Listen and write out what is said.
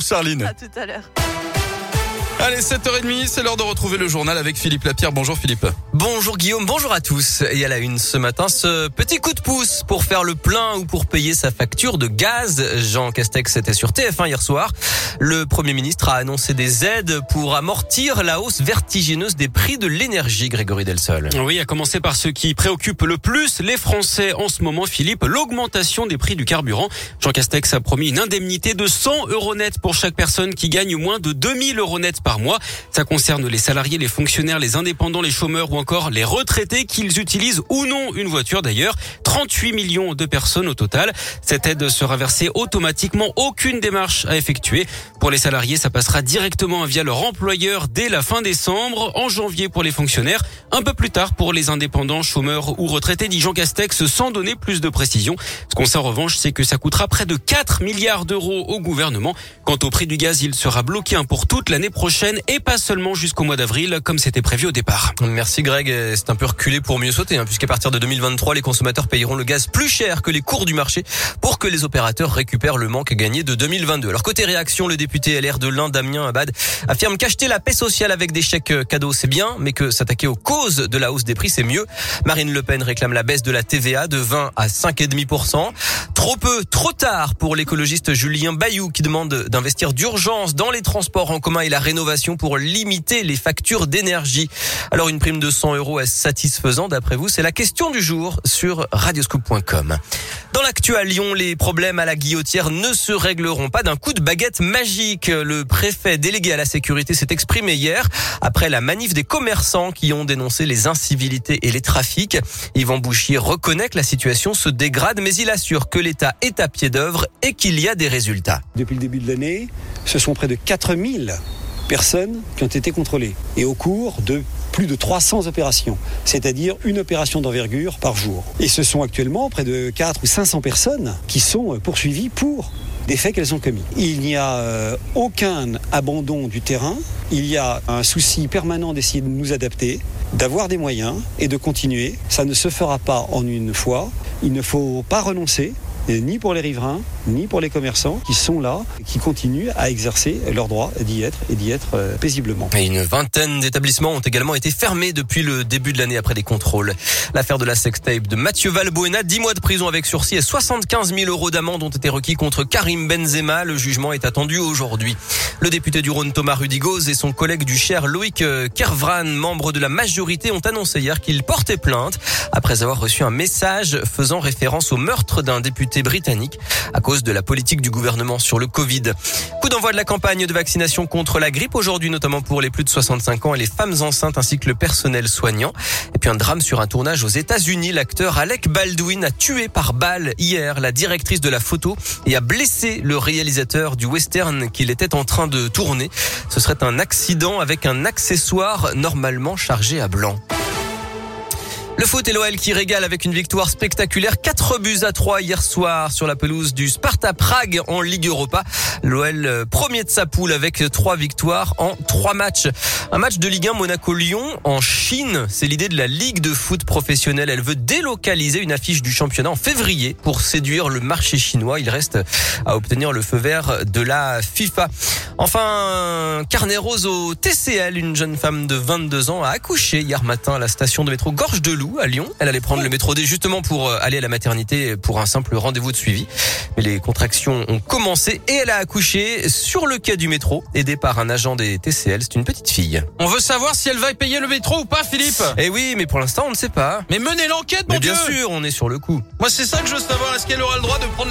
Charline. À tout à l'heure. Allez, 7h30, c'est l'heure de retrouver le journal avec Philippe Lapierre. Bonjour Philippe. Bonjour Guillaume, bonjour à tous. Et à la une ce matin, ce petit coup de pouce pour faire le plein ou pour payer sa facture de gaz. Jean Castex était sur TF1 hier soir. Le Premier ministre a annoncé des aides pour amortir la hausse vertigineuse des prix de l'énergie, Grégory Delsol. Oui, à commencer par ce qui préoccupe le plus les Français en ce moment, Philippe, l'augmentation des prix du carburant. Jean Castex a promis une indemnité de 100 euros net pour chaque personne qui gagne moins de 2000 euros net par mois. Ça concerne les salariés, les fonctionnaires, les indépendants, les chômeurs ou encore les retraités qu'ils utilisent ou non une voiture d'ailleurs. 38 millions de personnes au total. Cette aide sera versée automatiquement, aucune démarche à effectuer. Pour les salariés, ça passera directement via leur employeur dès la fin décembre, en janvier pour les fonctionnaires, un peu plus tard pour les indépendants, chômeurs ou retraités, dit Jean Castex, sans donner plus de précision. Ce qu'on sait en revanche, c'est que ça coûtera près de 4 milliards d'euros au gouvernement. Quant au prix du gaz, il sera bloqué pour toute l'année prochaine et pas seulement jusqu'au mois d'avril, comme c'était prévu au départ. Merci Greg. C'est un peu reculé pour mieux sauter, hein, puisqu'à partir de 2023, les consommateurs payeront le gaz plus cher que les cours du marché pour que les opérateurs récupèrent le manque gagné de 2022. Alors côté réaction, le député LR de l'Inde, Damien Abad, affirme qu'acheter la paix sociale avec des chèques cadeaux, c'est bien, mais que s'attaquer aux causes de la hausse des prix, c'est mieux. Marine Le Pen réclame la baisse de la TVA de 20 à 5,5%. Trop peu, trop tard pour l'écologiste Julien Bayou qui demande d'investir d'urgence dans les transports en commun et la rénovation pour limiter les factures d'énergie. Alors une prime de 100 euros est satisfaisant d'après vous C'est la question du jour sur radioscoop.com. Dans l'actu à Lyon, les problèmes à la guillotière ne se régleront pas d'un coup de baguette magique. Le préfet délégué à la sécurité s'est exprimé hier après la manif des commerçants qui ont dénoncé les incivilités et les trafics. Yvan Bouchier reconnaît que la situation se dégrade, mais il assure que l'État est à pied d'œuvre et qu'il y a des résultats. Depuis le début de l'année, ce sont près de 4000 personnes qui ont été contrôlées et au cours de plus de 300 opérations, c'est-à-dire une opération d'envergure par jour. Et ce sont actuellement près de 4 ou 500 personnes qui sont poursuivies pour des faits qu'elles ont commis. Il n'y a euh, aucun abandon du terrain, il y a un souci permanent d'essayer de nous adapter, d'avoir des moyens et de continuer. Ça ne se fera pas en une fois, il ne faut pas renoncer, ni pour les riverains, ni pour les commerçants qui sont là, qui continuent à exercer leur droit d'y être et d'y être euh, paisiblement. Et une vingtaine d'établissements ont également été fermés depuis le début de l'année après des contrôles. L'affaire de la sextape de Mathieu Valbuena, 10 mois de prison avec sursis et 75 000 euros d'amende ont été requis contre Karim Benzema. Le jugement est attendu aujourd'hui. Le député du Rhône Thomas Rudigoz et son collègue du Cher Loïc euh, Kervran, membre de la majorité, ont annoncé hier qu'ils portaient plainte après avoir reçu un message faisant référence au meurtre d'un député britannique à cause de la politique du gouvernement sur le Covid. Coup d'envoi de la campagne de vaccination contre la grippe aujourd'hui, notamment pour les plus de 65 ans et les femmes enceintes ainsi que le personnel soignant. Et puis un drame sur un tournage aux États-Unis. L'acteur Alec Baldwin a tué par balle hier la directrice de la photo et a blessé le réalisateur du western qu'il était en train de tourner. Ce serait un accident avec un accessoire normalement chargé à blanc. Le foot et l'OL qui régale avec une victoire spectaculaire. 4 buts à 3 hier soir sur la pelouse du Sparta Prague en Ligue Europa. L'OL euh, premier de sa poule avec 3 victoires en 3 matchs. Un match de Ligue 1 Monaco-Lyon en Chine. C'est l'idée de la Ligue de foot professionnelle. Elle veut délocaliser une affiche du championnat en février pour séduire le marché chinois. Il reste à obtenir le feu vert de la FIFA. Enfin, carnet rose au TCL. Une jeune femme de 22 ans a accouché hier matin à la station de métro Gorge de Loup à Lyon. Elle allait prendre le métro D justement pour euh, aller à la maternité pour un simple rendez-vous de suivi. Mais les contractions ont commencé et elle a accouché sur le quai du métro, aidée par un agent des TCL. C'est une petite fille. On veut savoir si elle va payer le métro ou pas, Philippe. Eh oui, mais pour l'instant, on ne sait pas. Mais menez l'enquête, mon Mais bien Dieu. sûr, on est sur le coup. Moi, c'est ça que je veux savoir. Est-ce qu'elle aura le droit de prendre la